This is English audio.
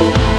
You.